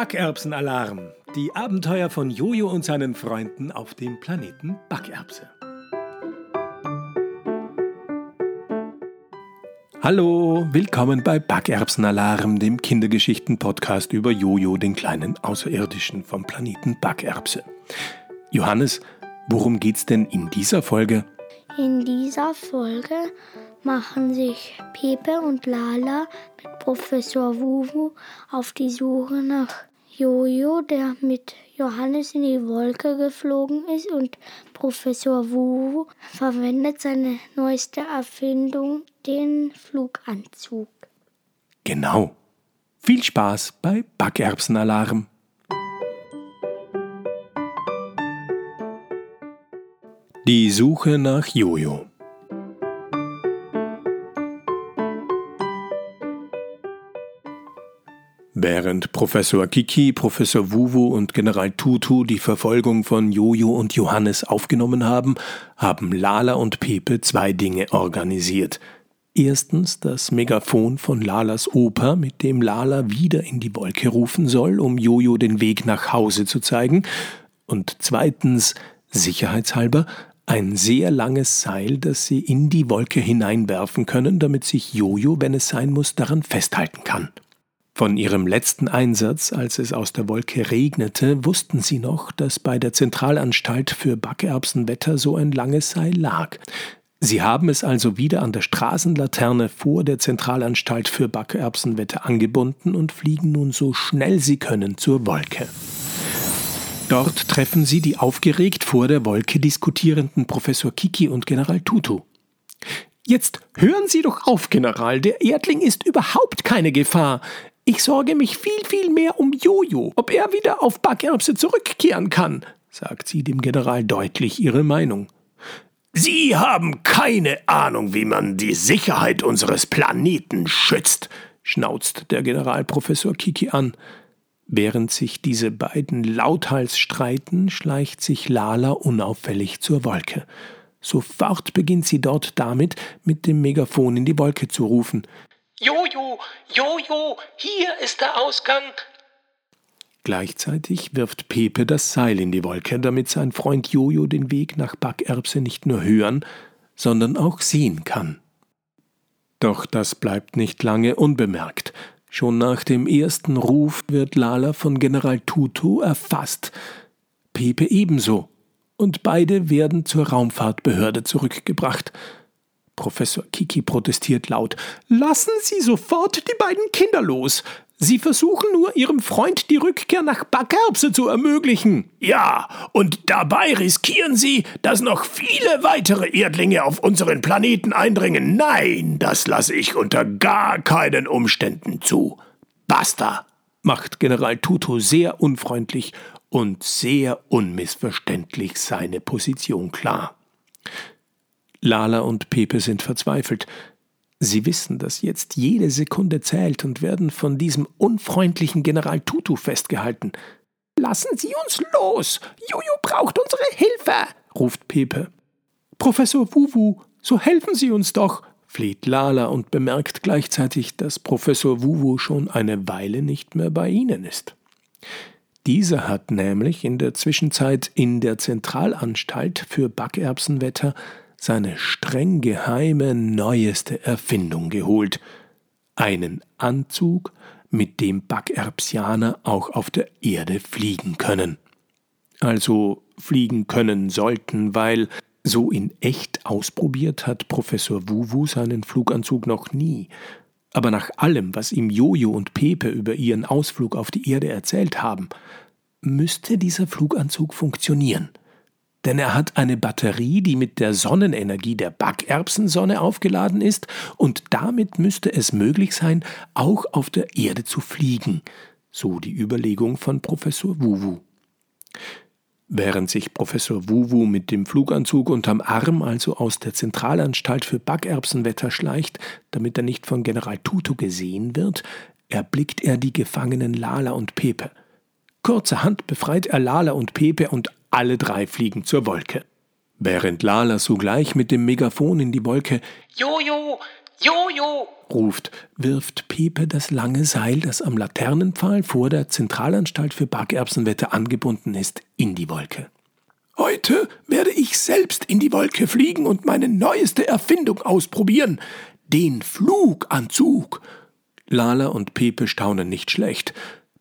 Backerbsenalarm. Die Abenteuer von Jojo und seinen Freunden auf dem Planeten Backerbse. Hallo, willkommen bei Backerbsenalarm, dem Kindergeschichten-Podcast über Jojo, den kleinen Außerirdischen vom Planeten Backerbse. Johannes, worum geht's denn in dieser Folge? In dieser Folge machen sich Pepe und Lala mit Professor Wuwu auf die Suche nach Jojo, der mit Johannes in die Wolke geflogen ist und Professor Wuwu verwendet seine neueste Erfindung, den Fluganzug. Genau. Viel Spaß bei Backerbsenalarm. Die Suche nach Jojo. Während Professor Kiki, Professor Wuwu und General Tutu die Verfolgung von Jojo und Johannes aufgenommen haben, haben Lala und Pepe zwei Dinge organisiert. Erstens das Megafon von Lalas Oper, mit dem Lala wieder in die Wolke rufen soll, um Jojo den Weg nach Hause zu zeigen. Und zweitens, sicherheitshalber, ein sehr langes Seil, das sie in die Wolke hineinwerfen können, damit sich Jojo, wenn es sein muss, daran festhalten kann. Von ihrem letzten Einsatz, als es aus der Wolke regnete, wussten sie noch, dass bei der Zentralanstalt für Backerbsenwetter so ein langes Seil lag. Sie haben es also wieder an der Straßenlaterne vor der Zentralanstalt für Backerbsenwetter angebunden und fliegen nun so schnell sie können zur Wolke. Dort treffen sie die aufgeregt vor der Wolke diskutierenden Professor Kiki und General Tutu. Jetzt hören Sie doch auf, General, der Erdling ist überhaupt keine Gefahr. Ich sorge mich viel, viel mehr um Jojo, ob er wieder auf Backerbse zurückkehren kann, sagt sie dem General deutlich ihre Meinung. Sie haben keine Ahnung, wie man die Sicherheit unseres Planeten schützt, schnauzt der Generalprofessor Kiki an. Während sich diese beiden lauthals streiten, schleicht sich Lala unauffällig zur Wolke. Sofort beginnt sie dort damit, mit dem Megafon in die Wolke zu rufen. Jojo, Jojo, hier ist der Ausgang. Gleichzeitig wirft Pepe das Seil in die Wolke, damit sein Freund Jojo den Weg nach Backerbse nicht nur hören, sondern auch sehen kann. Doch das bleibt nicht lange unbemerkt. Schon nach dem ersten Ruf wird Lala von General Tutu erfasst. Pepe ebenso. Und beide werden zur Raumfahrtbehörde zurückgebracht. Professor Kiki protestiert laut. Lassen Sie sofort die beiden Kinder los. Sie versuchen nur, Ihrem Freund die Rückkehr nach Backerbse zu ermöglichen. Ja, und dabei riskieren Sie, dass noch viele weitere Erdlinge auf unseren Planeten eindringen. Nein, das lasse ich unter gar keinen Umständen zu. Basta, macht General Tutu sehr unfreundlich und sehr unmissverständlich seine Position klar. Lala und Pepe sind verzweifelt. Sie wissen, dass jetzt jede Sekunde zählt und werden von diesem unfreundlichen General Tutu festgehalten. Lassen Sie uns los! Juju braucht unsere Hilfe! ruft Pepe. Professor Wuwu, so helfen Sie uns doch! fleht Lala und bemerkt gleichzeitig, dass Professor Wuwu schon eine Weile nicht mehr bei ihnen ist. Dieser hat nämlich in der Zwischenzeit in der Zentralanstalt für Backerbsenwetter seine streng geheime neueste Erfindung geholt, einen Anzug, mit dem Backerbsianer auch auf der Erde fliegen können. Also fliegen können sollten, weil so in echt ausprobiert hat Professor Wuwu seinen Fluganzug noch nie. Aber nach allem, was ihm Jojo und Pepe über ihren Ausflug auf die Erde erzählt haben, müsste dieser Fluganzug funktionieren denn er hat eine Batterie, die mit der Sonnenenergie der Backerbsensonne aufgeladen ist, und damit müsste es möglich sein, auch auf der Erde zu fliegen, so die Überlegung von Professor Wuwu. Während sich Professor Wuwu mit dem Fluganzug unterm Arm also aus der Zentralanstalt für Backerbsenwetter schleicht, damit er nicht von General Tutu gesehen wird, erblickt er die Gefangenen Lala und Pepe. Kurzerhand befreit er Lala und Pepe und alle drei fliegen zur Wolke. Während Lala sogleich mit dem Megafon in die Wolke Jojo, Jojo! ruft, wirft Pepe das lange Seil, das am Laternenpfahl vor der Zentralanstalt für Backerbsenwette angebunden ist, in die Wolke. Heute werde ich selbst in die Wolke fliegen und meine neueste Erfindung ausprobieren, den Fluganzug. Lala und Pepe staunen nicht schlecht.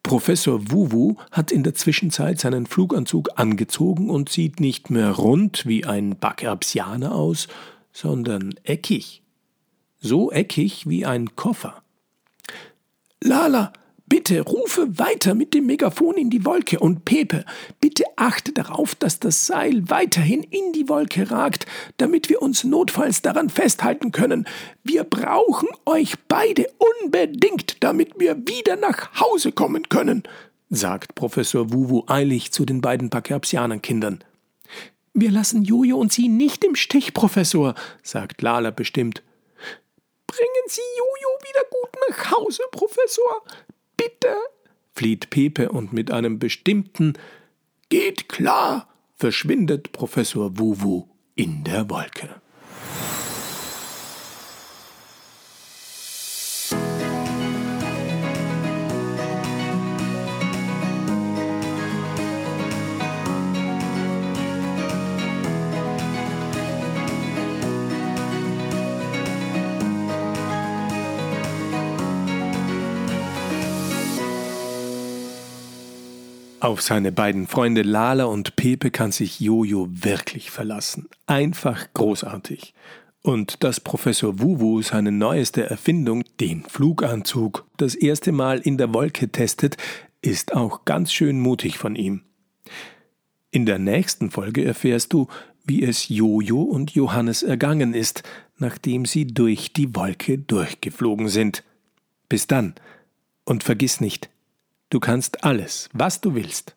Professor Wuwu hat in der Zwischenzeit seinen Fluganzug angezogen und sieht nicht mehr rund wie ein Backerbsianer aus, sondern eckig. So eckig wie ein Koffer. Lala, bitte rufe weiter mit dem Megafon in die Wolke und Pepe, bitte achte darauf, dass das Seil weiterhin in die Wolke ragt, damit wir uns notfalls daran festhalten können. Wir brauchen euch beide unbedingt, damit wir wieder nach Hause kommen können, sagt Professor Wuwu eilig zu den beiden Pakerpsianerkindern. Wir lassen Jojo und Sie nicht im Stich, Professor, sagt Lala bestimmt. Bringen Sie Jojo wieder gut nach Hause, Professor. Bitte, flieht Pepe und mit einem bestimmten Geht klar, verschwindet Professor Wuwu in der Wolke. Auf seine beiden Freunde Lala und Pepe kann sich Jojo wirklich verlassen. Einfach großartig. Und dass Professor Wuwu seine neueste Erfindung, den Fluganzug, das erste Mal in der Wolke testet, ist auch ganz schön mutig von ihm. In der nächsten Folge erfährst du, wie es Jojo und Johannes ergangen ist, nachdem sie durch die Wolke durchgeflogen sind. Bis dann und vergiss nicht, Du kannst alles, was du willst.